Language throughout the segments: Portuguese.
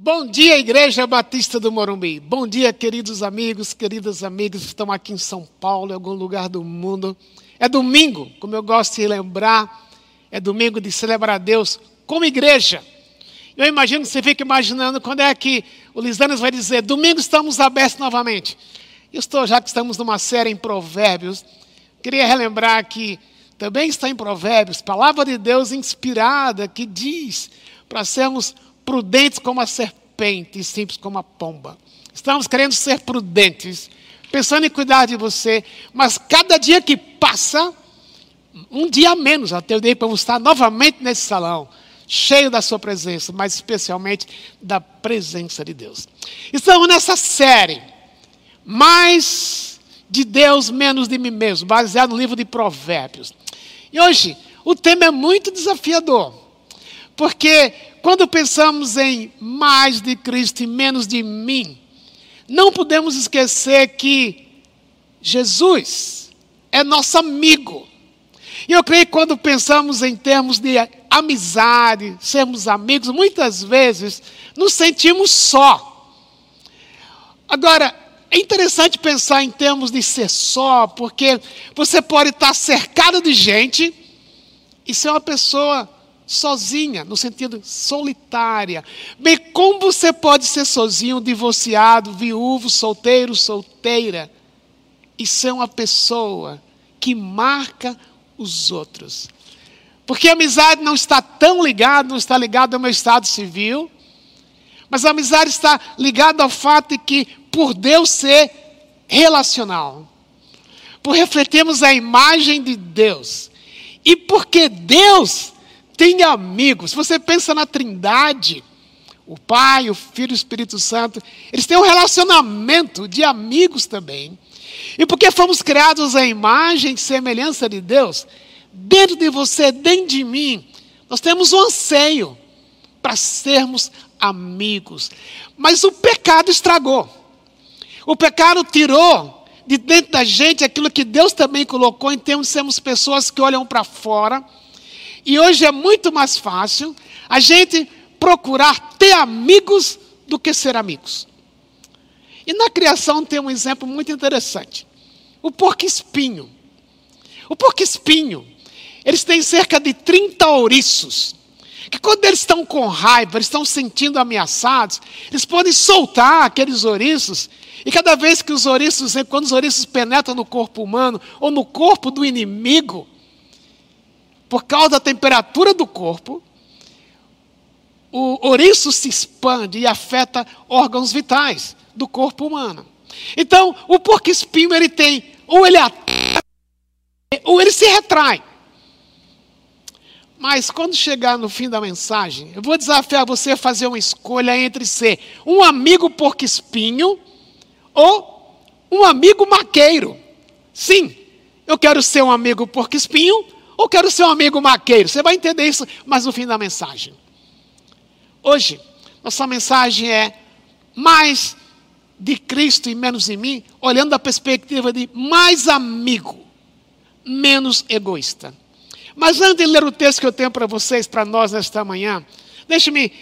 Bom dia, Igreja Batista do Morumbi. Bom dia, queridos amigos, queridas amigas que estão aqui em São Paulo, em algum lugar do mundo. É domingo, como eu gosto de lembrar, é domingo de celebrar a Deus como igreja. Eu imagino que você fica imaginando quando é que o Lisanes vai dizer: domingo estamos abertos novamente. Eu estou, já que estamos numa série em Provérbios, queria relembrar que também está em Provérbios, palavra de Deus inspirada, que diz para sermos prudentes como a serpente e simples como a pomba. Estamos querendo ser prudentes, pensando em cuidar de você, mas cada dia que passa, um dia a menos até o dia para estar novamente nesse salão, cheio da sua presença, mas especialmente da presença de Deus. Estamos nessa série, mais de Deus, menos de mim mesmo, baseado no livro de Provérbios. E hoje, o tema é muito desafiador, porque quando pensamos em mais de Cristo e menos de mim, não podemos esquecer que Jesus é nosso amigo. E eu creio que quando pensamos em termos de amizade, sermos amigos, muitas vezes nos sentimos só. Agora, é interessante pensar em termos de ser só, porque você pode estar cercado de gente e ser uma pessoa sozinha, no sentido solitária. Bem, como você pode ser sozinho, divorciado, viúvo, solteiro, solteira, e ser uma pessoa que marca os outros? Porque a amizade não está tão ligada, não está ligada ao meu estado civil, mas a amizade está ligada ao fato de que, por Deus ser relacional, por refletirmos a imagem de Deus, e porque Deus tem amigos. Você pensa na Trindade, o Pai, o Filho e o Espírito Santo, eles têm um relacionamento de amigos também. E porque fomos criados à imagem e semelhança de Deus, dentro de você, dentro de mim, nós temos um anseio para sermos amigos. Mas o pecado estragou. O pecado tirou de dentro da gente aquilo que Deus também colocou em termos de sermos pessoas que olham para fora e hoje é muito mais fácil a gente procurar ter amigos do que ser amigos. E na criação tem um exemplo muito interessante. O porco-espinho. O porco-espinho, eles têm cerca de 30 ouriços. Que quando eles estão com raiva, eles estão sentindo ameaçados, eles podem soltar aqueles ouriços. E cada vez que os ouriços, quando os ouriços penetram no corpo humano ou no corpo do inimigo, por causa da temperatura do corpo, o ouriço se expande e afeta órgãos vitais do corpo humano. Então, o porco-espinho ele tem, ou ele ataca, ou ele se retrai. Mas quando chegar no fim da mensagem, eu vou desafiar você a fazer uma escolha entre ser um amigo porco-espinho ou um amigo maqueiro. Sim, eu quero ser um amigo porco-espinho ou quero ser um amigo maqueiro? Você vai entender isso mais no fim da mensagem. Hoje, nossa mensagem é mais de Cristo e menos de mim, olhando da perspectiva de mais amigo, menos egoísta. Mas antes de ler o texto que eu tenho para vocês, para nós nesta manhã, deixe-me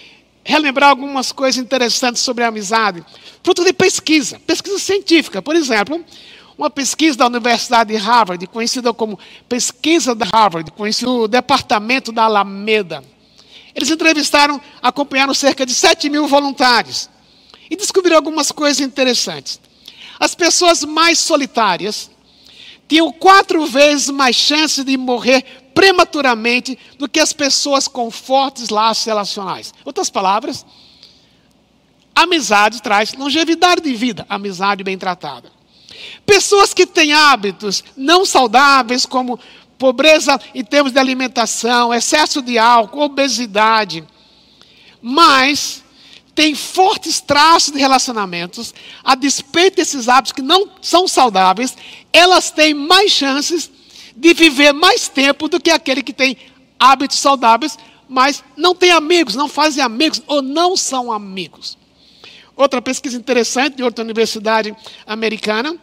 relembrar algumas coisas interessantes sobre a amizade. Fruto de pesquisa, pesquisa científica. Por exemplo, uma pesquisa da Universidade de Harvard, conhecida como Pesquisa da Harvard, conhecida no Departamento da Alameda. Eles entrevistaram, acompanharam cerca de 7 mil voluntários e descobriram algumas coisas interessantes. As pessoas mais solitárias tinham quatro vezes mais chances de morrer prematuramente do que as pessoas com fortes laços relacionais. Outras palavras, amizade traz longevidade de vida, amizade bem tratada. Pessoas que têm hábitos não saudáveis, como pobreza em termos de alimentação, excesso de álcool, obesidade, mas têm fortes traços de relacionamentos, a despeito desses hábitos que não são saudáveis, elas têm mais chances de viver mais tempo do que aquele que tem hábitos saudáveis, mas não tem amigos, não fazem amigos ou não são amigos. Outra pesquisa interessante de outra universidade americana,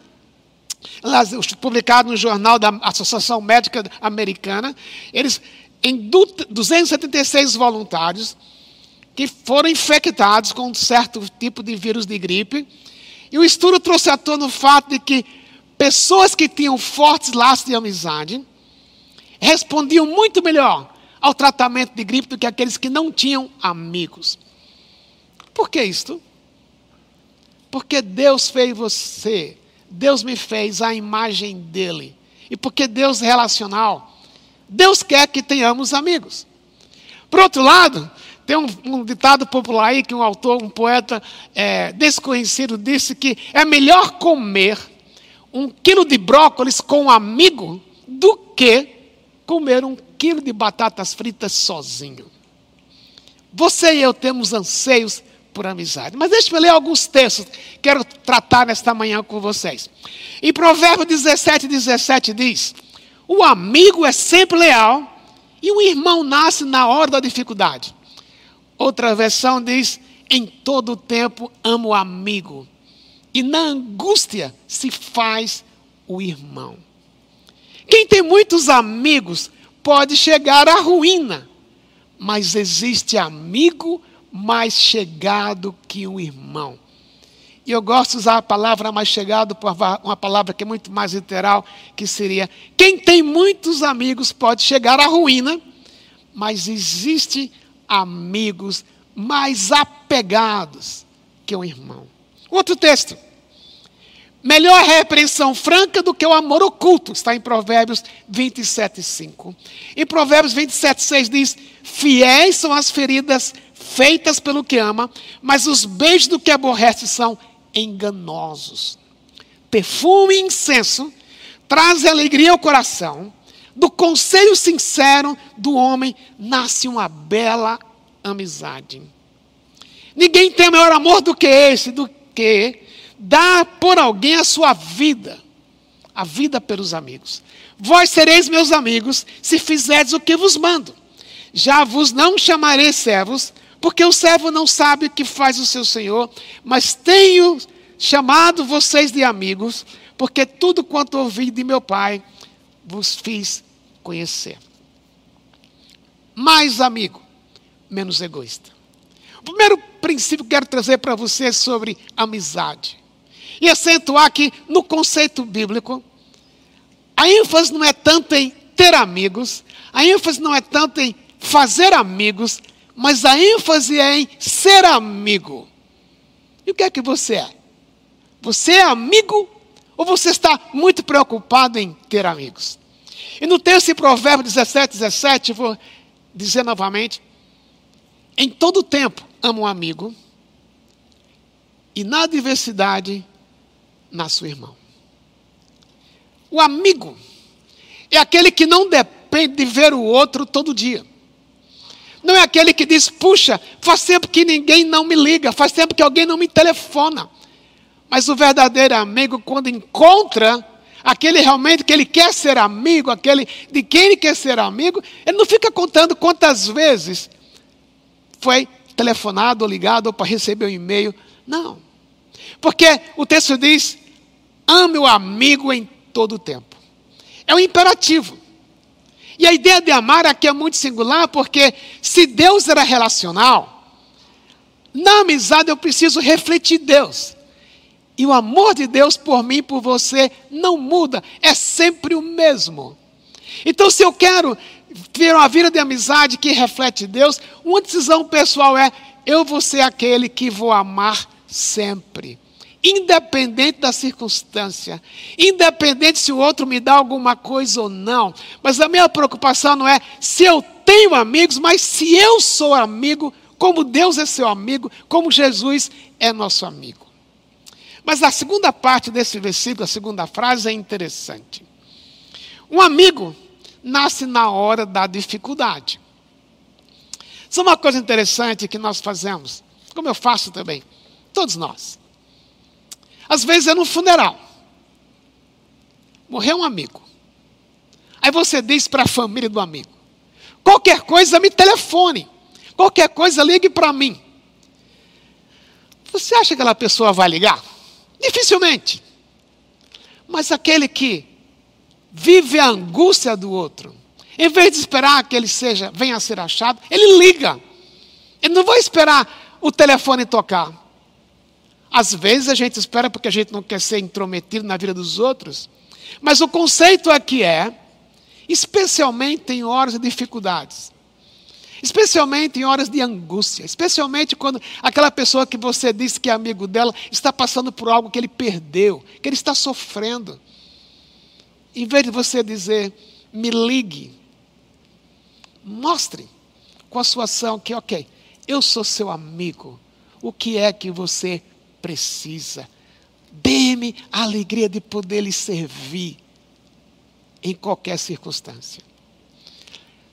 publicado no jornal da Associação Médica Americana, eles, em 276 voluntários, que foram infectados com um certo tipo de vírus de gripe. E o estudo trouxe à tona o fato de que pessoas que tinham fortes laços de amizade respondiam muito melhor ao tratamento de gripe do que aqueles que não tinham amigos. Por que isto? Porque Deus fez você, Deus me fez a imagem dele. E porque Deus é relacional, Deus quer que tenhamos amigos. Por outro lado, tem um, um ditado popular aí que um autor, um poeta é, desconhecido disse que é melhor comer um quilo de brócolis com um amigo do que comer um quilo de batatas fritas sozinho. Você e eu temos anseios por amizade. Mas deixe-me ler alguns textos que quero tratar nesta manhã com vocês. Em Provérbios 17, 17 diz: O amigo é sempre leal e o irmão nasce na hora da dificuldade. Outra versão diz: Em todo tempo amo o amigo, e na angústia se faz o irmão. Quem tem muitos amigos pode chegar à ruína, mas existe amigo mais chegado que um irmão. E eu gosto de usar a palavra mais chegado por uma palavra que é muito mais literal, que seria: quem tem muitos amigos pode chegar à ruína, mas existe amigos mais apegados que um irmão. Outro texto. Melhor repreensão franca do que o amor oculto, está em Provérbios 27, 5. Em Provérbios 27, 6 diz: Fiéis são as feridas feitas pelo que ama, mas os beijos do que aborrece são enganosos. Perfume e incenso trazem alegria ao coração. Do conselho sincero do homem nasce uma bela amizade. Ninguém tem maior amor do que esse, do que Dá por alguém a sua vida, a vida pelos amigos. Vós sereis meus amigos se fizerdes o que vos mando. Já vos não chamarei servos, porque o servo não sabe o que faz o seu senhor, mas tenho chamado vocês de amigos, porque tudo quanto ouvi de meu pai vos fiz conhecer. Mais amigo, menos egoísta. O primeiro princípio que quero trazer para você é sobre amizade e acentuar que no conceito bíblico, a ênfase não é tanto em ter amigos, a ênfase não é tanto em fazer amigos, mas a ênfase é em ser amigo. E o que é que você é? Você é amigo ou você está muito preocupado em ter amigos? E no texto em Provérbios 17, 17, vou dizer novamente: em todo tempo amo um amigo, e na adversidade nasce o irmão. O amigo é aquele que não depende de ver o outro todo dia. Não é aquele que diz, puxa, faz tempo que ninguém não me liga, faz tempo que alguém não me telefona. Mas o verdadeiro amigo, quando encontra aquele realmente que ele quer ser amigo, aquele de quem ele quer ser amigo, ele não fica contando quantas vezes foi telefonado ou ligado ou para receber um e-mail. Não. Porque o texto diz: Ame o amigo em todo o tempo. É um imperativo. E a ideia de amar aqui é muito singular, porque se Deus era relacional, na amizade eu preciso refletir Deus. E o amor de Deus por mim e por você não muda, é sempre o mesmo. Então, se eu quero ter uma vida de amizade que reflete Deus, uma decisão pessoal é: eu vou ser aquele que vou amar sempre independente da circunstância, independente se o outro me dá alguma coisa ou não. Mas a minha preocupação não é se eu tenho amigos, mas se eu sou amigo, como Deus é seu amigo, como Jesus é nosso amigo. Mas a segunda parte desse versículo, a segunda frase é interessante. Um amigo nasce na hora da dificuldade. Isso é uma coisa interessante que nós fazemos, como eu faço também, todos nós. Às vezes é no funeral. Morreu um amigo. Aí você diz para a família do amigo: qualquer coisa me telefone, qualquer coisa ligue para mim. Você acha que aquela pessoa vai ligar? Dificilmente. Mas aquele que vive a angústia do outro, em vez de esperar que ele seja, venha a ser achado, ele liga. Ele não vai esperar o telefone tocar. Às vezes a gente espera porque a gente não quer ser intrometido na vida dos outros. Mas o conceito aqui é, especialmente em horas de dificuldades, especialmente em horas de angústia, especialmente quando aquela pessoa que você disse que é amigo dela está passando por algo que ele perdeu, que ele está sofrendo. Em vez de você dizer, me ligue, mostre com a sua ação que, ok, eu sou seu amigo, o que é que você precisa? Dê-me a alegria de poder lhe servir em qualquer circunstância.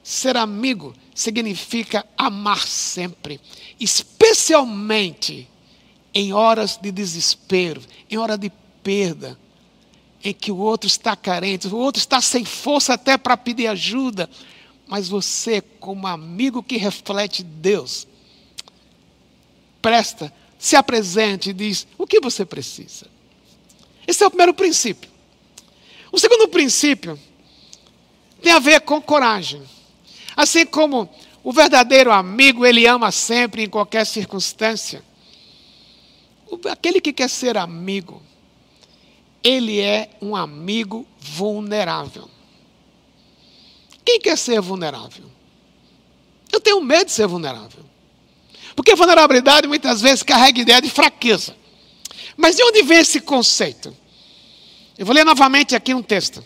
Ser amigo significa amar sempre, especialmente em horas de desespero, em hora de perda, em que o outro está carente, o outro está sem força até para pedir ajuda, mas você, como amigo que reflete Deus, presta, se apresente e diz: o que você precisa? Esse é o primeiro princípio. O segundo princípio tem a ver com coragem. Assim como o verdadeiro amigo, ele ama sempre, em qualquer circunstância. Aquele que quer ser amigo, ele é um amigo vulnerável. Quem quer ser vulnerável? Eu tenho medo de ser vulnerável. Porque vulnerabilidade muitas vezes carrega ideia de fraqueza. Mas de onde vem esse conceito? Eu vou ler novamente aqui um texto.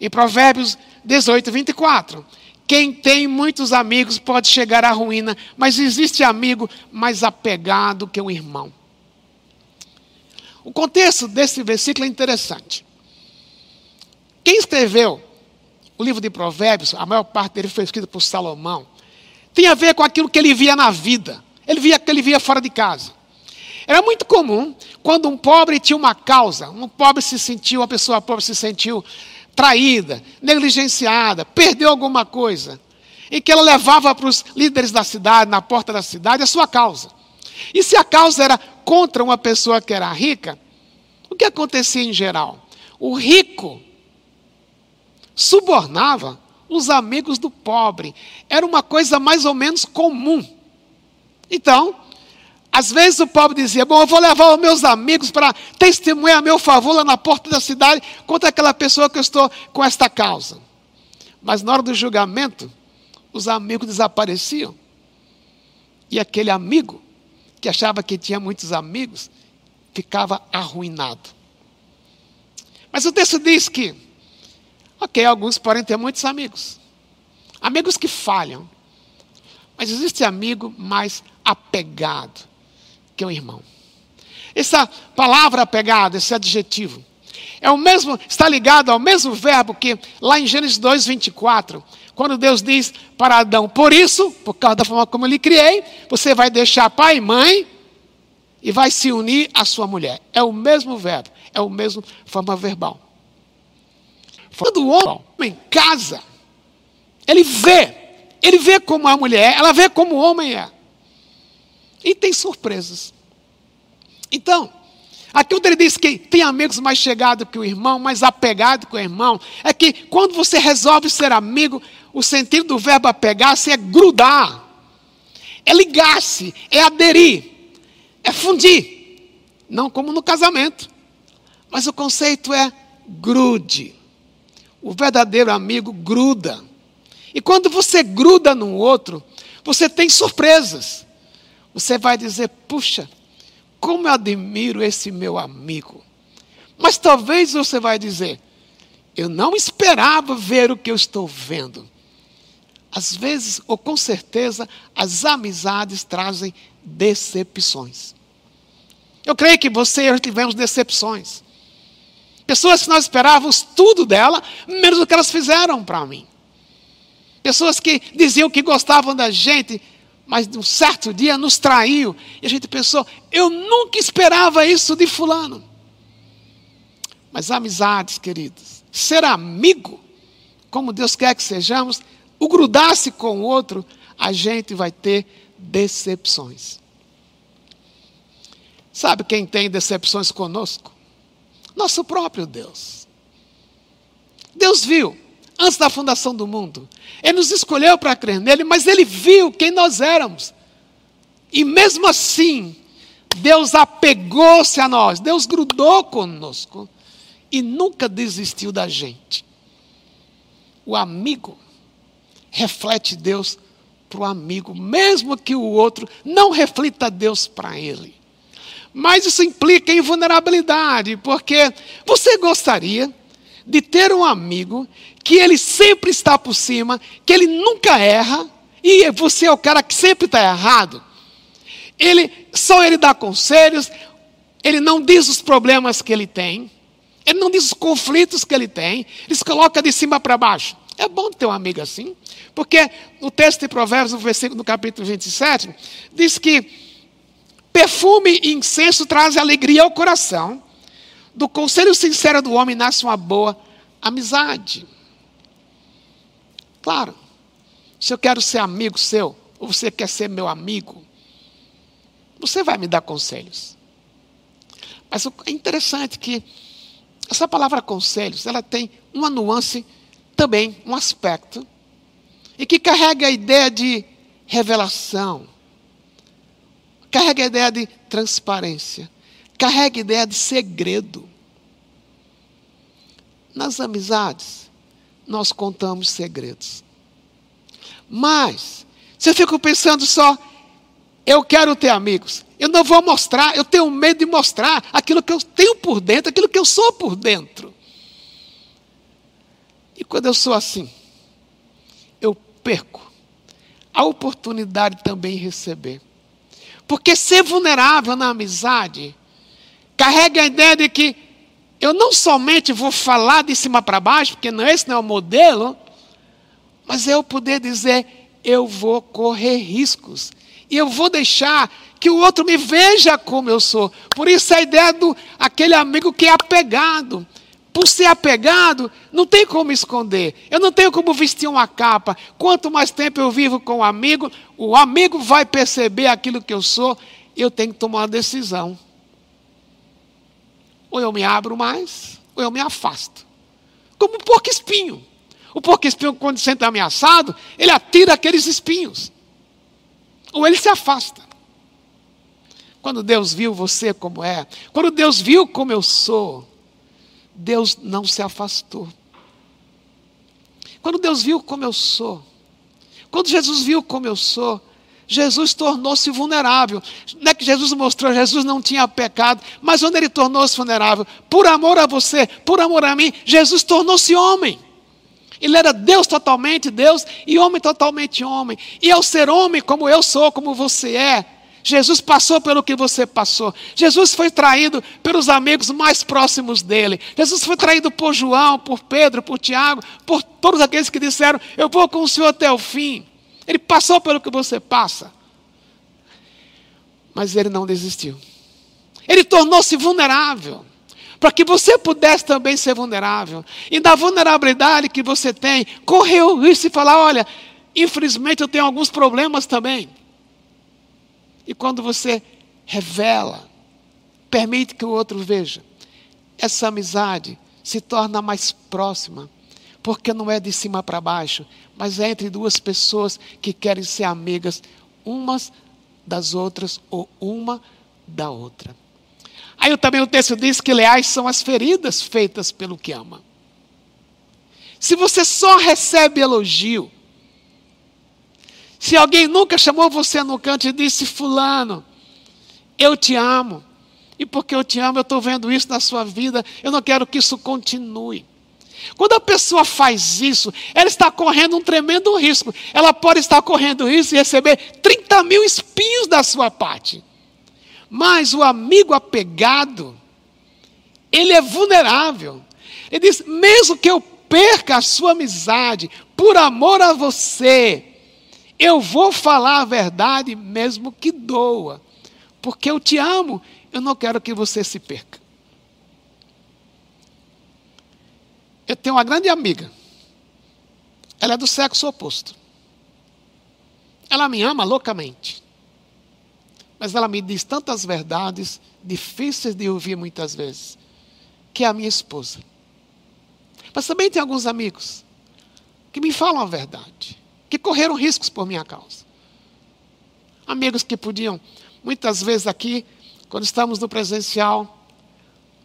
Em Provérbios 18, 24. Quem tem muitos amigos pode chegar à ruína, mas existe amigo mais apegado que um irmão. O contexto desse versículo é interessante. Quem escreveu o livro de Provérbios, a maior parte dele foi escrito por Salomão, tem a ver com aquilo que ele via na vida. Ele via que ele via fora de casa. Era muito comum quando um pobre tinha uma causa, um pobre se sentiu, uma pessoa pobre se sentiu traída, negligenciada, perdeu alguma coisa, e que ela levava para os líderes da cidade, na porta da cidade, a sua causa. E se a causa era contra uma pessoa que era rica, o que acontecia em geral? O rico subornava os amigos do pobre. Era uma coisa mais ou menos comum. Então, às vezes o pobre dizia: Bom, eu vou levar os meus amigos para testemunhar a meu favor lá na porta da cidade contra aquela pessoa que eu estou com esta causa. Mas na hora do julgamento, os amigos desapareciam. E aquele amigo, que achava que tinha muitos amigos, ficava arruinado. Mas o texto diz que, ok, alguns podem ter muitos amigos, amigos que falham, mas existe amigo mais apegado que um irmão. Essa palavra apegado, esse adjetivo, é o mesmo, está ligado ao mesmo verbo que lá em Gênesis 2, 24, quando Deus diz para Adão, por isso, por causa da forma como eu lhe criei, você vai deixar pai e mãe e vai se unir à sua mulher. É o mesmo verbo, é o mesmo forma verbal. Quando o homem casa, ele vê, ele vê como a mulher, ela vê como o homem é. E tem surpresas. Então, aqui onde ele diz que tem amigos mais chegados que o irmão, mais apegado que o irmão, é que quando você resolve ser amigo, o sentido do verbo apegar-se é grudar, é ligar-se, é aderir, é fundir. Não como no casamento, mas o conceito é grude. O verdadeiro amigo gruda. E quando você gruda no outro, você tem surpresas. Você vai dizer: puxa, como eu admiro esse meu amigo. Mas talvez você vai dizer: eu não esperava ver o que eu estou vendo. Às vezes, ou com certeza, as amizades trazem decepções. Eu creio que você e eu tivemos decepções. Pessoas que nós esperávamos tudo dela, menos o que elas fizeram para mim. Pessoas que diziam que gostavam da gente, mas um certo dia nos traiu. E a gente pensou, eu nunca esperava isso de fulano. Mas amizades, queridos, ser amigo, como Deus quer que sejamos, o grudar-se com o outro, a gente vai ter decepções. Sabe quem tem decepções conosco? Nosso próprio Deus. Deus viu antes da fundação do mundo. Ele nos escolheu para crer nele, mas ele viu quem nós éramos E mesmo assim, Deus apegou-se a nós, Deus grudou conosco e nunca desistiu da gente. O amigo reflete Deus para o amigo, mesmo que o outro não reflita Deus para ele. Mas isso implica em vulnerabilidade, porque você gostaria de ter um amigo que ele sempre está por cima, que ele nunca erra, e você é o cara que sempre está errado. Ele só ele dá conselhos, ele não diz os problemas que ele tem, ele não diz os conflitos que ele tem, ele se coloca de cima para baixo. É bom ter um amigo assim, porque no texto de Provérbios, no versículo do capítulo 27, diz que perfume e incenso trazem alegria ao coração, do conselho sincero do homem nasce uma boa amizade. Claro, se eu quero ser amigo seu, ou você quer ser meu amigo, você vai me dar conselhos. Mas é interessante que essa palavra conselhos, ela tem uma nuance também, um aspecto, e que carrega a ideia de revelação, carrega a ideia de transparência, carrega ideia de segredo. Nas amizades, nós contamos segredos. Mas, se eu fico pensando só, eu quero ter amigos, eu não vou mostrar, eu tenho medo de mostrar aquilo que eu tenho por dentro, aquilo que eu sou por dentro. E quando eu sou assim, eu perco a oportunidade também de receber. Porque ser vulnerável na amizade carrega a ideia de que eu não somente vou falar de cima para baixo, porque não, esse não é o modelo, mas eu poder dizer, eu vou correr riscos. E eu vou deixar que o outro me veja como eu sou. Por isso a ideia do aquele amigo que é apegado. Por ser apegado, não tem como esconder. Eu não tenho como vestir uma capa. Quanto mais tempo eu vivo com o um amigo, o amigo vai perceber aquilo que eu sou. Eu tenho que tomar uma decisão. Ou eu me abro mais, ou eu me afasto. Como um porco espinho. O porco espinho, quando se sente ameaçado, ele atira aqueles espinhos. Ou ele se afasta. Quando Deus viu você como é, quando Deus viu como eu sou, Deus não se afastou. Quando Deus viu como eu sou, quando Jesus viu como eu sou, Jesus tornou-se vulnerável. Não é que Jesus mostrou, Jesus não tinha pecado, mas onde ele tornou-se vulnerável? Por amor a você, por amor a mim, Jesus tornou-se homem. Ele era Deus totalmente Deus e homem totalmente homem. E ao ser homem, como eu sou, como você é, Jesus passou pelo que você passou. Jesus foi traído pelos amigos mais próximos dele. Jesus foi traído por João, por Pedro, por Tiago, por todos aqueles que disseram: Eu vou com o Senhor até o fim. Ele passou pelo que você passa. Mas ele não desistiu. Ele tornou-se vulnerável. Para que você pudesse também ser vulnerável. E da vulnerabilidade que você tem, correu o risco falar: olha, infelizmente eu tenho alguns problemas também. E quando você revela, permite que o outro veja, essa amizade se torna mais próxima porque não é de cima para baixo, mas é entre duas pessoas que querem ser amigas umas das outras ou uma da outra. Aí também o texto diz que leais são as feridas feitas pelo que ama. Se você só recebe elogio, se alguém nunca chamou você no canto e disse, Fulano, eu te amo, e porque eu te amo, eu estou vendo isso na sua vida, eu não quero que isso continue. Quando a pessoa faz isso, ela está correndo um tremendo risco. Ela pode estar correndo risco e receber 30 mil espinhos da sua parte. Mas o amigo apegado, ele é vulnerável. Ele diz: mesmo que eu perca a sua amizade, por amor a você, eu vou falar a verdade, mesmo que doa, porque eu te amo, eu não quero que você se perca. Eu tenho uma grande amiga. Ela é do sexo oposto. Ela me ama loucamente. Mas ela me diz tantas verdades difíceis de ouvir muitas vezes, que é a minha esposa. Mas também tem alguns amigos que me falam a verdade, que correram riscos por minha causa. Amigos que podiam, muitas vezes aqui, quando estamos no presencial,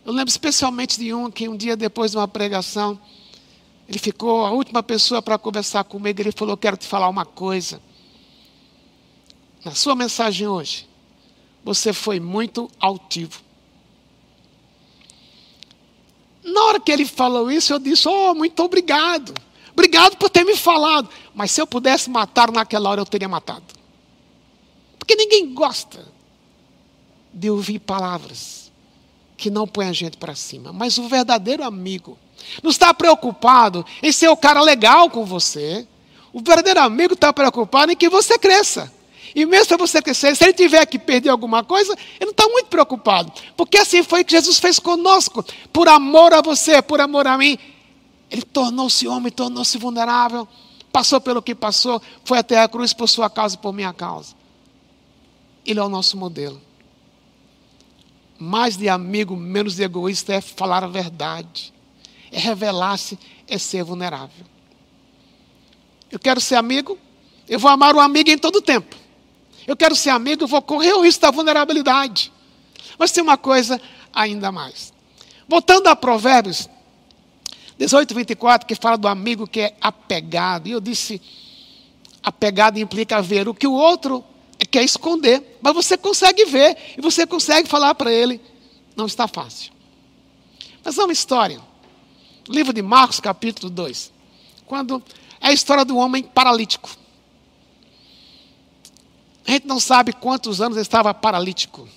eu lembro especialmente de um que um dia depois de uma pregação, ele ficou a última pessoa para conversar comigo, ele falou: Quero te falar uma coisa. Na sua mensagem hoje, você foi muito altivo. Na hora que ele falou isso, eu disse: Oh, muito obrigado. Obrigado por ter me falado. Mas se eu pudesse matar naquela hora, eu teria matado. Porque ninguém gosta de ouvir palavras que não põem a gente para cima. Mas o verdadeiro amigo não está preocupado em ser o cara legal com você. O verdadeiro amigo está preocupado em que você cresça. E mesmo se você crescer, se ele tiver que perder alguma coisa, ele não está muito preocupado. Porque assim foi que Jesus fez conosco. Por amor a você, por amor a mim. Ele tornou-se homem, tornou-se vulnerável. Passou pelo que passou, foi até a cruz por sua causa e por minha causa. Ele é o nosso modelo. Mais de amigo, menos de egoísta é falar a verdade. É revelar-se, é ser vulnerável. Eu quero ser amigo, eu vou amar o amigo em todo tempo. Eu quero ser amigo, eu vou correr o risco da vulnerabilidade. Mas tem uma coisa ainda mais. Voltando a Provérbios 18, 24, que fala do amigo que é apegado. E eu disse: apegado implica ver o que o outro quer esconder. Mas você consegue ver e você consegue falar para ele. Não está fácil. Mas é uma história. Livro de Marcos, capítulo 2. Quando é a história do homem paralítico. A gente não sabe quantos anos ele estava paralítico.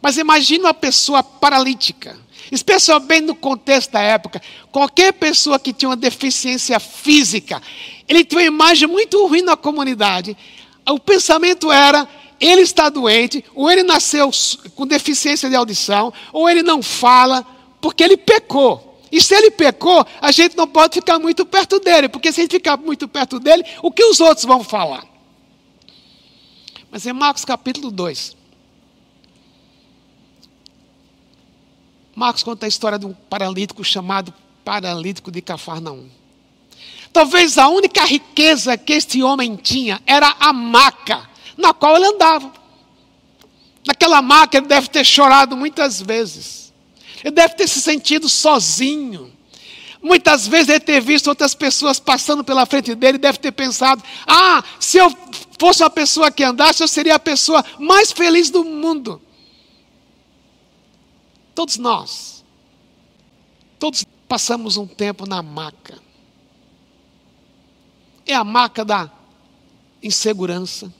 Mas imagine uma pessoa paralítica, especialmente no contexto da época. Qualquer pessoa que tinha uma deficiência física, ele tinha uma imagem muito ruim na comunidade. O pensamento era: ele está doente, ou ele nasceu com deficiência de audição, ou ele não fala, porque ele pecou. E se ele pecou, a gente não pode ficar muito perto dele, porque se a gente ficar muito perto dele, o que os outros vão falar? Mas em Marcos capítulo 2, Marcos conta a história de um paralítico chamado paralítico de Cafarnaum. Talvez a única riqueza que este homem tinha era a maca na qual ele andava. Naquela maca ele deve ter chorado muitas vezes. Ele deve ter se sentido sozinho. Muitas vezes ele ter visto outras pessoas passando pela frente dele, deve ter pensado: ah, se eu fosse uma pessoa que andasse, eu seria a pessoa mais feliz do mundo. Todos nós, todos passamos um tempo na maca. É a maca da insegurança.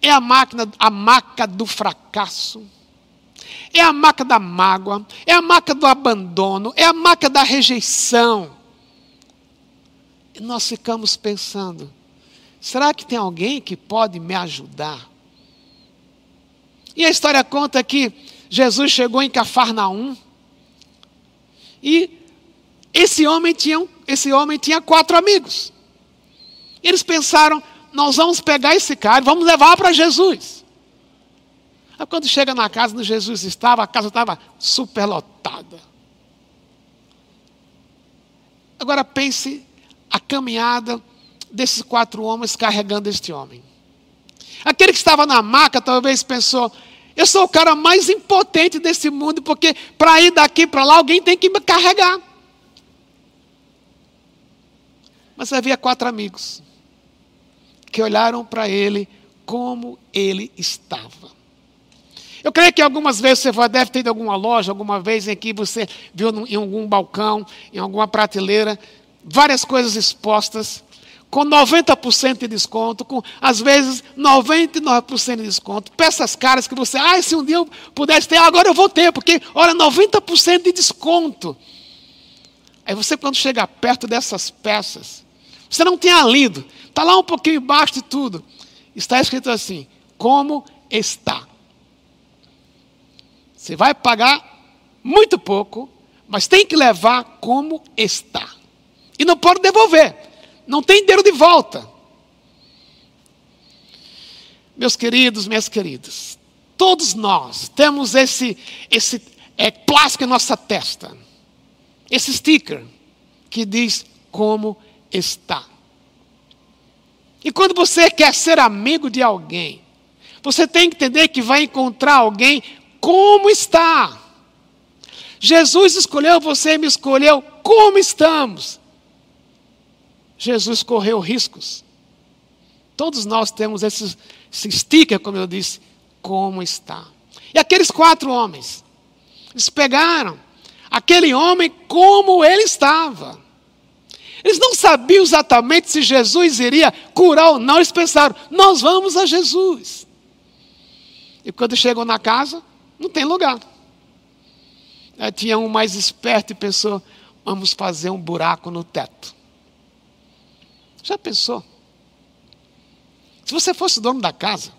É a máquina, a maca do fracasso. É a maca da mágoa, é a maca do abandono, é a maca da rejeição. E nós ficamos pensando: Será que tem alguém que pode me ajudar? E a história conta que Jesus chegou em Cafarnaum e esse homem tinha, esse homem tinha quatro amigos. Eles pensaram: nós vamos pegar esse cara e vamos levar para Jesus. Aí quando chega na casa onde Jesus estava, a casa estava superlotada. Agora pense a caminhada desses quatro homens carregando este homem. Aquele que estava na maca talvez pensou: eu sou o cara mais impotente desse mundo, porque para ir daqui para lá alguém tem que me carregar. Mas havia quatro amigos que olharam para ele como ele estava. Eu creio que algumas vezes você deve ter ido alguma loja, alguma vez em que você viu em algum balcão, em alguma prateleira, várias coisas expostas com 90% de desconto, com às vezes 99% de desconto. Peças caras que você, ah, se um dia eu pudesse ter, agora eu vou ter, porque olha, 90% de desconto. Aí você, quando chega perto dessas peças, você não tem lido, está lá um pouquinho embaixo de tudo, está escrito assim: como está. Você vai pagar muito pouco, mas tem que levar como está. E não pode devolver. Não tem dinheiro de volta. Meus queridos, minhas queridas, todos nós temos esse, esse é, plástico em nossa testa, esse sticker que diz como está. E quando você quer ser amigo de alguém, você tem que entender que vai encontrar alguém como está. Jesus escolheu você me escolheu como estamos. Jesus correu riscos. Todos nós temos esse, esse sticker, como eu disse, como está. E aqueles quatro homens, eles pegaram aquele homem como ele estava. Eles não sabiam exatamente se Jesus iria curar ou não, eles pensaram: nós vamos a Jesus. E quando chegam na casa, não tem lugar. Aí tinha um mais esperto e pensou: vamos fazer um buraco no teto. Já pensou? Se você fosse dono da casa,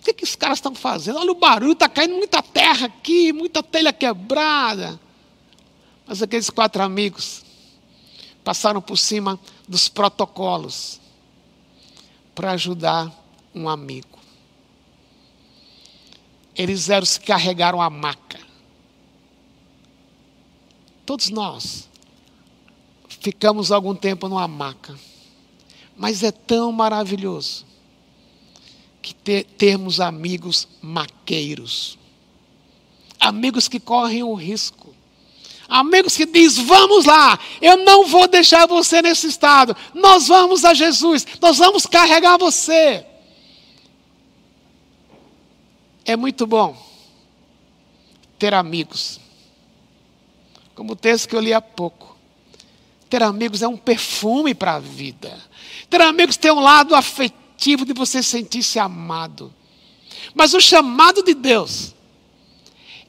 o que, que os caras estão fazendo? Olha o barulho, está caindo muita terra aqui, muita telha quebrada. Mas aqueles quatro amigos passaram por cima dos protocolos para ajudar um amigo. Eles eram os que carregaram a maca. Todos nós ficamos algum tempo numa maca. Mas é tão maravilhoso que ter, termos amigos maqueiros. Amigos que correm o risco. Amigos que diz: "Vamos lá, eu não vou deixar você nesse estado. Nós vamos a Jesus, nós vamos carregar você". É muito bom ter amigos como o texto que eu li há pouco. Ter amigos é um perfume para a vida. Ter amigos tem um lado afetivo de você sentir-se amado. Mas o chamado de Deus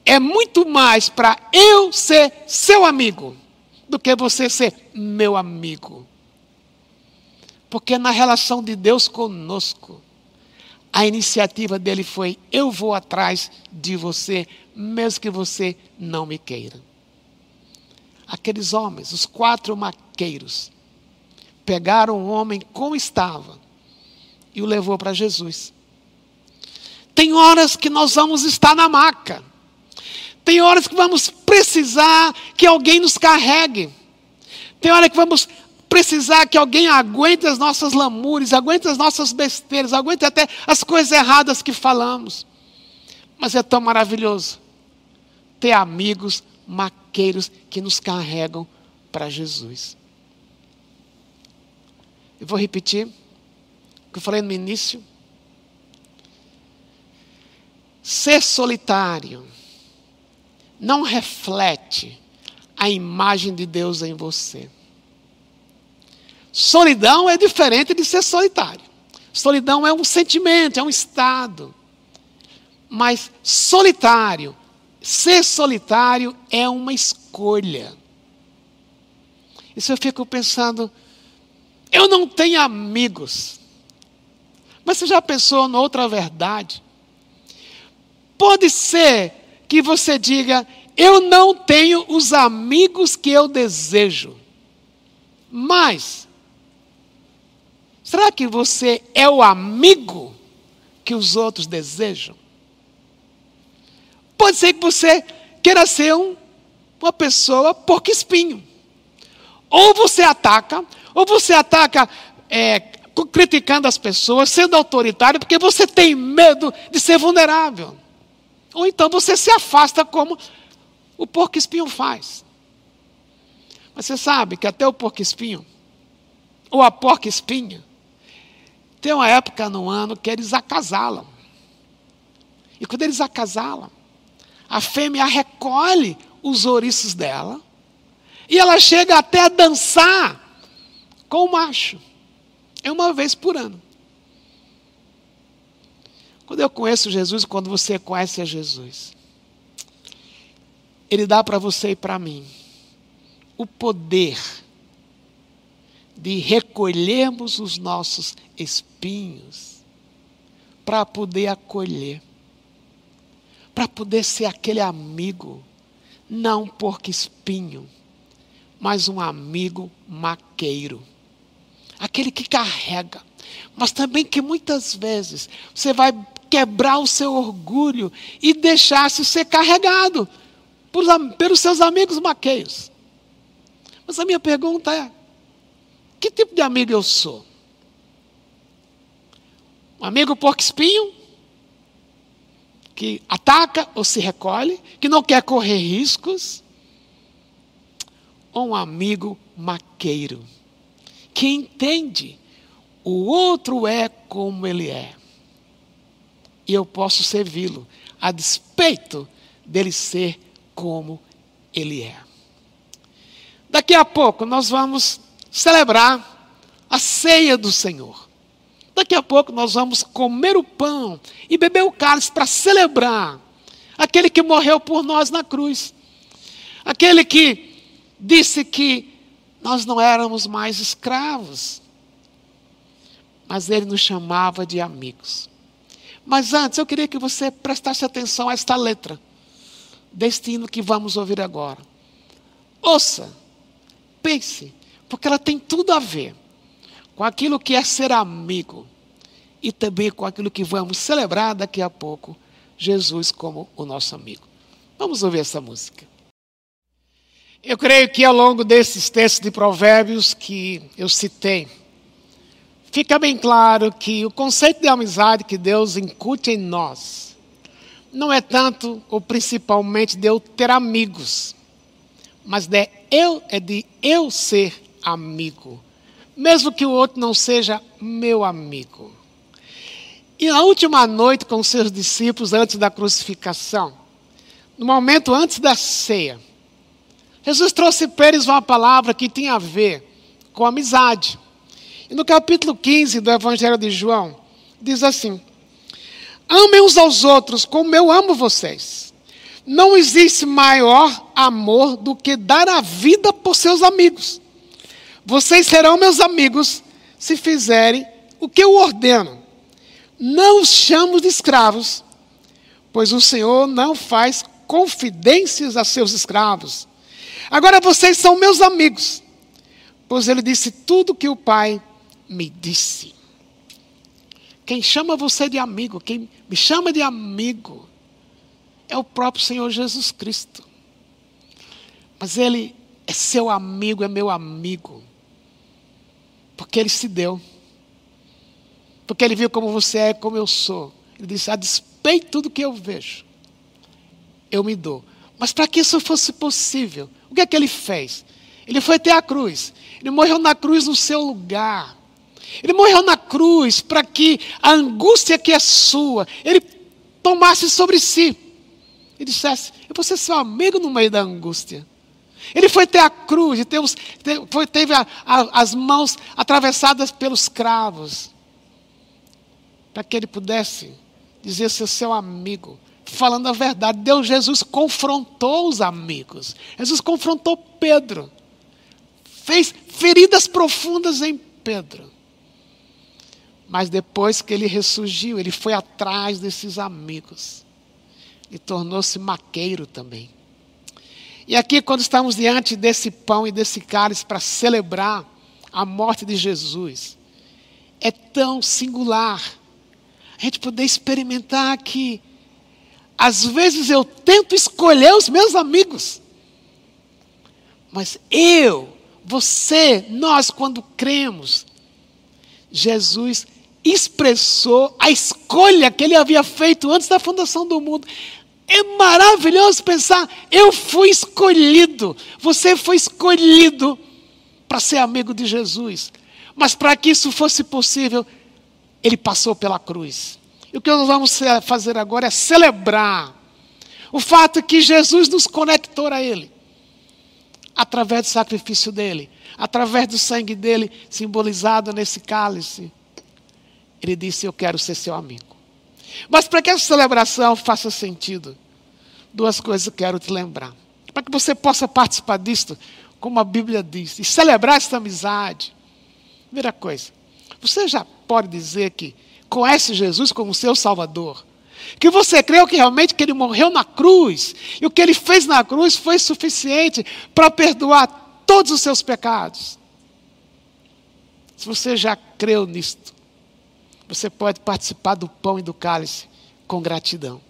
é muito mais para eu ser seu amigo do que você ser meu amigo. Porque na relação de Deus conosco, a iniciativa dele foi: eu vou atrás de você, mesmo que você não me queira aqueles homens, os quatro maqueiros, pegaram o homem como estava e o levou para Jesus. Tem horas que nós vamos estar na maca. Tem horas que vamos precisar que alguém nos carregue. Tem hora que vamos precisar que alguém aguente as nossas lamúrias, aguente as nossas besteiras, aguente até as coisas erradas que falamos. Mas é tão maravilhoso ter amigos maqueiros que nos carregam para Jesus. Eu vou repetir o que eu falei no início. Ser solitário não reflete a imagem de Deus em você. Solidão é diferente de ser solitário. Solidão é um sentimento, é um estado. Mas solitário Ser solitário é uma escolha. Isso eu fico pensando, eu não tenho amigos. Mas você já pensou noutra verdade? Pode ser que você diga, eu não tenho os amigos que eu desejo. Mas, será que você é o amigo que os outros desejam? Pode ser que você queira ser um, uma pessoa porco espinho. Ou você ataca, ou você ataca é, criticando as pessoas, sendo autoritário, porque você tem medo de ser vulnerável. Ou então você se afasta como o porco espinho faz. Mas você sabe que até o porco espinho, ou a porca espinha, tem uma época no ano que eles acasalam. E quando eles acasalam, a fêmea recolhe os ouriços dela e ela chega até a dançar com o macho. É uma vez por ano. Quando eu conheço Jesus, quando você conhece a Jesus, Ele dá para você e para mim o poder de recolhermos os nossos espinhos para poder acolher para poder ser aquele amigo, não porque espinho, mas um amigo maqueiro. Aquele que carrega, mas também que muitas vezes você vai quebrar o seu orgulho e deixar-se ser carregado pelos seus amigos maqueiros. Mas a minha pergunta é: que tipo de amigo eu sou? Um amigo porco-espinho, que ataca ou se recolhe, que não quer correr riscos. Ou um amigo maqueiro, que entende o outro é como ele é. E eu posso servi-lo, a despeito dele ser como ele é. Daqui a pouco nós vamos celebrar a ceia do Senhor. Daqui a pouco nós vamos comer o pão e beber o cálice para celebrar aquele que morreu por nós na cruz. Aquele que disse que nós não éramos mais escravos, mas ele nos chamava de amigos. Mas antes eu queria que você prestasse atenção a esta letra, destino que vamos ouvir agora. Ouça Pense, porque ela tem tudo a ver com aquilo que é ser amigo e também com aquilo que vamos celebrar daqui a pouco, Jesus como o nosso amigo. Vamos ouvir essa música. Eu creio que ao longo desses textos de Provérbios que eu citei, fica bem claro que o conceito de amizade que Deus incute em nós não é tanto ou principalmente de eu ter amigos, mas de eu, é de eu ser amigo, mesmo que o outro não seja meu amigo. E na última noite com seus discípulos, antes da crucificação, no momento antes da ceia, Jesus trouxe para eles uma palavra que tinha a ver com amizade. E no capítulo 15 do Evangelho de João, diz assim: Amem uns aos outros como eu amo vocês. Não existe maior amor do que dar a vida por seus amigos. Vocês serão meus amigos se fizerem o que eu ordeno. Não os chamo de escravos, pois o Senhor não faz confidências a seus escravos. Agora vocês são meus amigos, pois ele disse tudo que o Pai me disse. Quem chama você de amigo, quem me chama de amigo, é o próprio Senhor Jesus Cristo. Mas Ele é seu amigo, é meu amigo. Porque Ele se deu. Porque Ele viu como você é, como eu sou. Ele disse: a despeito do que eu vejo, eu me dou. Mas para que isso fosse possível, o que é que Ele fez? Ele foi até a cruz. Ele morreu na cruz no seu lugar. Ele morreu na cruz para que a angústia que é sua, Ele tomasse sobre si e dissesse: Eu vou ser seu amigo no meio da angústia. Ele foi até a cruz, e teve, foi, teve a, a, as mãos atravessadas pelos cravos, para que ele pudesse dizer ser seu amigo, falando a verdade. Deus, Jesus confrontou os amigos, Jesus confrontou Pedro, fez feridas profundas em Pedro. Mas depois que ele ressurgiu, ele foi atrás desses amigos e tornou-se maqueiro também. E aqui, quando estamos diante desse pão e desse cálice para celebrar a morte de Jesus, é tão singular a gente poder experimentar que, às vezes, eu tento escolher os meus amigos, mas eu, você, nós, quando cremos, Jesus expressou a escolha que ele havia feito antes da fundação do mundo. É maravilhoso pensar, eu fui escolhido, você foi escolhido para ser amigo de Jesus. Mas para que isso fosse possível, ele passou pela cruz. E o que nós vamos fazer agora é celebrar o fato que Jesus nos conectou a Ele, através do sacrifício dele, através do sangue dele simbolizado nesse cálice. Ele disse: Eu quero ser seu amigo. Mas para que essa celebração faça sentido, duas coisas eu quero te lembrar. Para que você possa participar disto, como a Bíblia diz, e celebrar esta amizade. Primeira coisa, você já pode dizer que conhece Jesus como seu Salvador. Que você creu que realmente que ele morreu na cruz. E o que ele fez na cruz foi suficiente para perdoar todos os seus pecados. Se você já creu nisto, você pode participar do pão e do cálice com gratidão.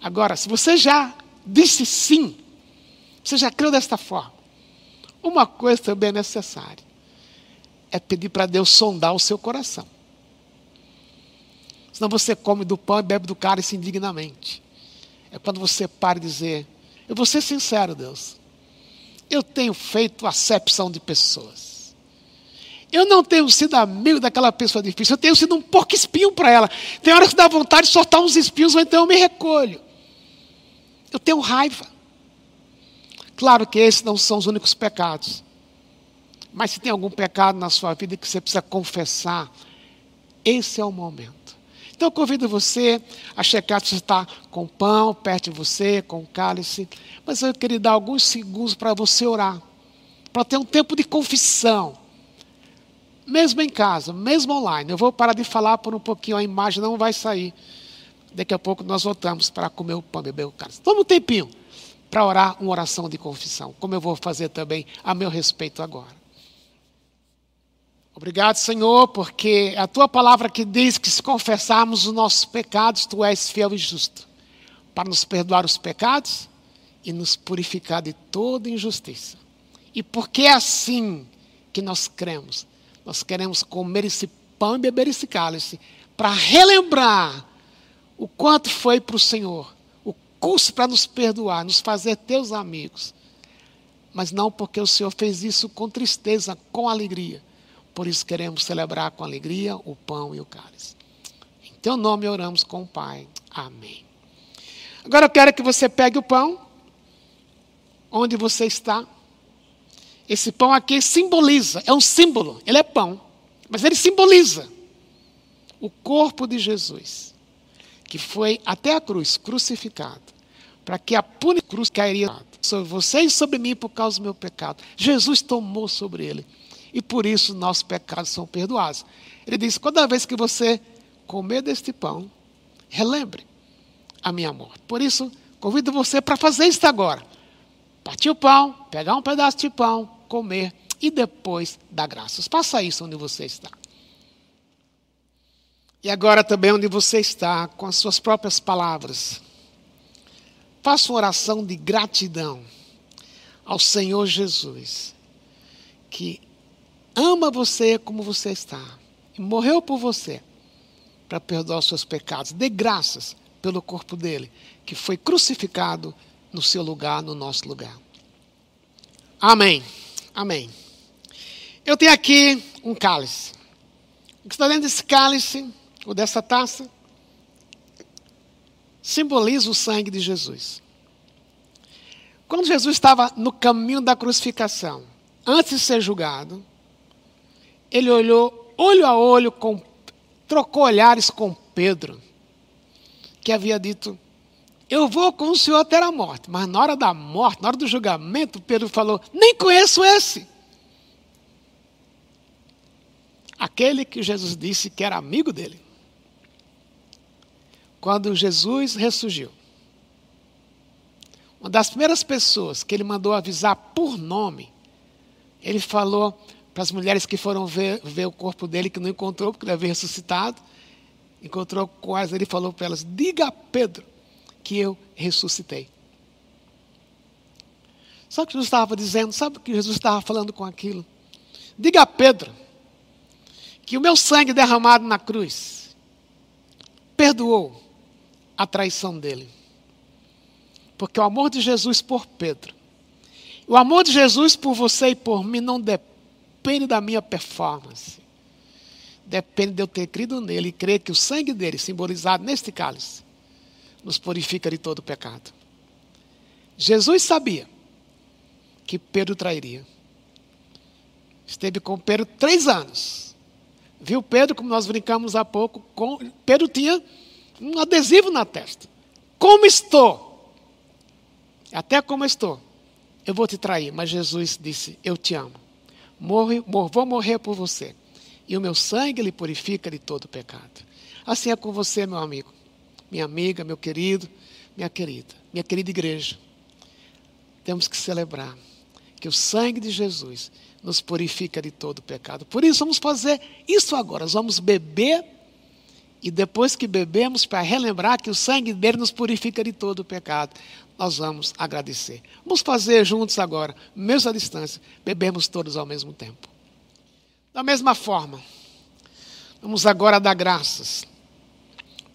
Agora, se você já disse sim, você já creu desta forma, uma coisa também é necessária: é pedir para Deus sondar o seu coração. Senão você come do pão e bebe do cálice indignamente. É quando você para e dizer: Eu vou ser sincero, Deus. Eu tenho feito acepção de pessoas. Eu não tenho sido amigo daquela pessoa difícil. Eu tenho sido um pouco espinho para ela. Tem horas que dá vontade de soltar uns espinhos, ou então eu me recolho. Eu tenho raiva. Claro que esses não são os únicos pecados. Mas se tem algum pecado na sua vida que você precisa confessar, esse é o momento. Então eu convido você a checar se está com pão perto de você, com cálice. Mas eu queria dar alguns segundos para você orar. Para ter um tempo de confissão. Mesmo em casa, mesmo online. Eu vou parar de falar por um pouquinho, a imagem não vai sair. Daqui a pouco nós voltamos para comer o pão, beber o cálice. Toma um tempinho para orar uma oração de confissão, como eu vou fazer também a meu respeito agora. Obrigado, Senhor, porque a tua palavra que diz que se confessarmos os nossos pecados, tu és fiel e justo para nos perdoar os pecados e nos purificar de toda injustiça. E porque é assim que nós cremos, nós queremos comer esse pão e beber esse cálice para relembrar o quanto foi para o Senhor, o curso para nos perdoar, nos fazer teus amigos. Mas não porque o Senhor fez isso com tristeza, com alegria por isso queremos celebrar com alegria o pão e o cálice. Em teu nome oramos com o Pai. Amém. Agora eu quero que você pegue o pão, onde você está. Esse pão aqui simboliza, é um símbolo, ele é pão, mas ele simboliza o corpo de Jesus, que foi até a cruz crucificado, para que a punição cruz cairia sobre você e sobre mim por causa do meu pecado. Jesus tomou sobre ele e por isso nossos pecados são perdoados. Ele diz: toda vez que você comer deste pão, relembre a minha morte. Por isso, convido você para fazer isso agora. Partir o pão, pegar um pedaço de pão, comer e depois dar graças. Faça isso onde você está. E agora também onde você está, com as suas próprias palavras. Faça uma oração de gratidão ao Senhor Jesus, que ama você como você está e morreu por você para perdoar os seus pecados. Dê graças pelo corpo dele, que foi crucificado no seu lugar, no nosso lugar. Amém. Amém. Eu tenho aqui um cálice. O que está dentro desse cálice, ou dessa taça, simboliza o sangue de Jesus. Quando Jesus estava no caminho da crucificação, antes de ser julgado, ele olhou olho a olho, com, trocou olhares com Pedro, que havia dito: Eu vou com o senhor até a morte. Mas na hora da morte, na hora do julgamento, Pedro falou: Nem conheço esse. Aquele que Jesus disse que era amigo dele. Quando Jesus ressurgiu, uma das primeiras pessoas que ele mandou avisar por nome, ele falou: para as mulheres que foram ver, ver o corpo dele, que não encontrou, porque ele havia ressuscitado. Encontrou elas, ele falou para elas: Diga a Pedro que eu ressuscitei. Sabe o que Jesus estava dizendo? Sabe o que Jesus estava falando com aquilo? Diga a Pedro que o meu sangue derramado na cruz perdoou a traição dele. Porque o amor de Jesus por Pedro, o amor de Jesus por você e por mim não depende da minha performance. Depende de eu ter crido nele e crer que o sangue dele, simbolizado neste cálice, nos purifica de todo pecado. Jesus sabia que Pedro trairia. Esteve com Pedro três anos. Viu Pedro, como nós brincamos há pouco, com, Pedro tinha um adesivo na testa. Como estou? Até como estou. Eu vou te trair. Mas Jesus disse: Eu te amo. Morre, mor, vou morrer por você. E o meu sangue lhe purifica de todo pecado. Assim é com você, meu amigo, minha amiga, meu querido, minha querida, minha querida igreja. Temos que celebrar que o sangue de Jesus nos purifica de todo pecado. Por isso, vamos fazer isso agora. Vamos beber e depois que bebemos, para relembrar que o sangue dele nos purifica de todo pecado, nós vamos agradecer. Vamos fazer juntos agora, mesmo à distância, bebemos todos ao mesmo tempo. Da mesma forma, vamos agora dar graças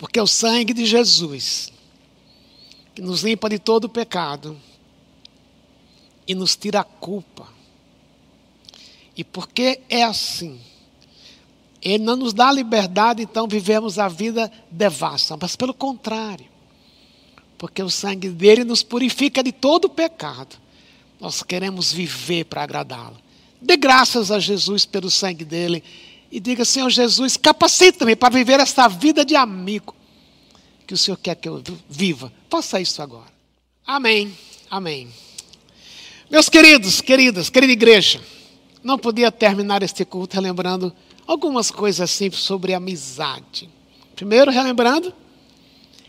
Porque é o sangue de Jesus que nos limpa de todo o pecado e nos tira a culpa. E porque é assim, Ele não nos dá liberdade, então vivemos a vida devassa, mas pelo contrário, porque o sangue dele nos purifica de todo o pecado. Nós queremos viver para agradá-lo. Dê graças a Jesus pelo sangue dele e diga: Senhor Jesus, capacita-me para viver esta vida de amigo que o Senhor quer que eu viva. Faça isso agora. Amém. Amém. Meus queridos, queridas, querida igreja, não podia terminar este culto relembrando algumas coisas simples sobre amizade. Primeiro, relembrando,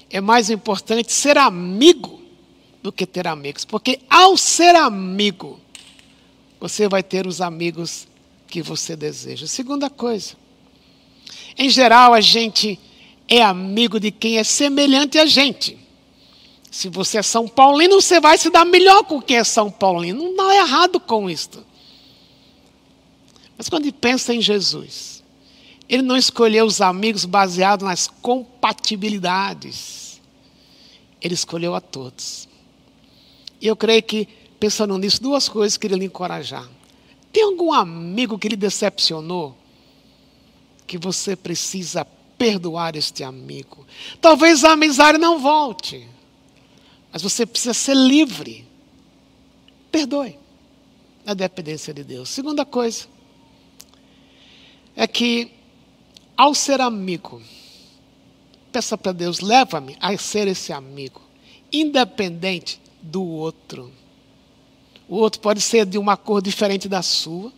é mais importante ser amigo do que ter amigos, porque ao ser amigo, você vai ter os amigos que você deseja. Segunda coisa, em geral, a gente é amigo de quem é semelhante a gente. Se você é São Paulino, você vai se dar melhor com quem é São Paulino. Não dá errado com isto. Mas quando pensa em Jesus, ele não escolheu os amigos baseados nas compatibilidades. Ele escolheu a todos. E eu creio que, pensando nisso, duas coisas queria lhe encorajar. Tem algum amigo que lhe decepcionou? Que você precisa perdoar este amigo. Talvez a amizade não volte, mas você precisa ser livre. Perdoe, na dependência de Deus. Segunda coisa, é que, ao ser amigo, peça para Deus, leva-me a ser esse amigo, independente do outro. O outro pode ser de uma cor diferente da sua,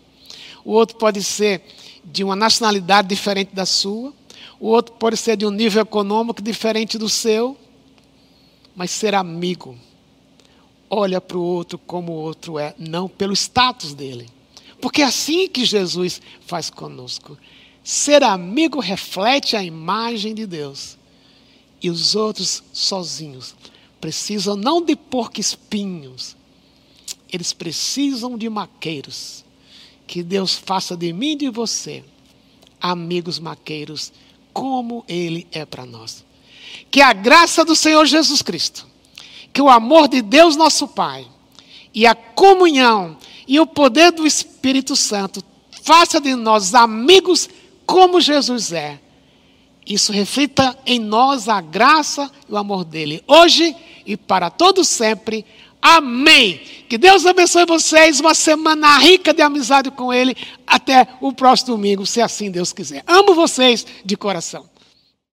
o outro pode ser de uma nacionalidade diferente da sua, o outro pode ser de um nível econômico diferente do seu, mas ser amigo. Olha para o outro como o outro é, não pelo status dele. Porque é assim que Jesus faz conosco. Ser amigo reflete a imagem de Deus. E os outros sozinhos precisam não de porco-espinhos, eles precisam de maqueiros. Que Deus faça de mim e de você amigos maqueiros como Ele é para nós. Que a graça do Senhor Jesus Cristo, que o amor de Deus nosso Pai, e a comunhão e o poder do Espírito Santo faça de nós amigos como Jesus é. Isso reflita em nós a graça e o amor dele, hoje e para todos sempre. Amém. Que Deus abençoe vocês. Uma semana rica de amizade com Ele. Até o próximo domingo, se assim Deus quiser. Amo vocês de coração.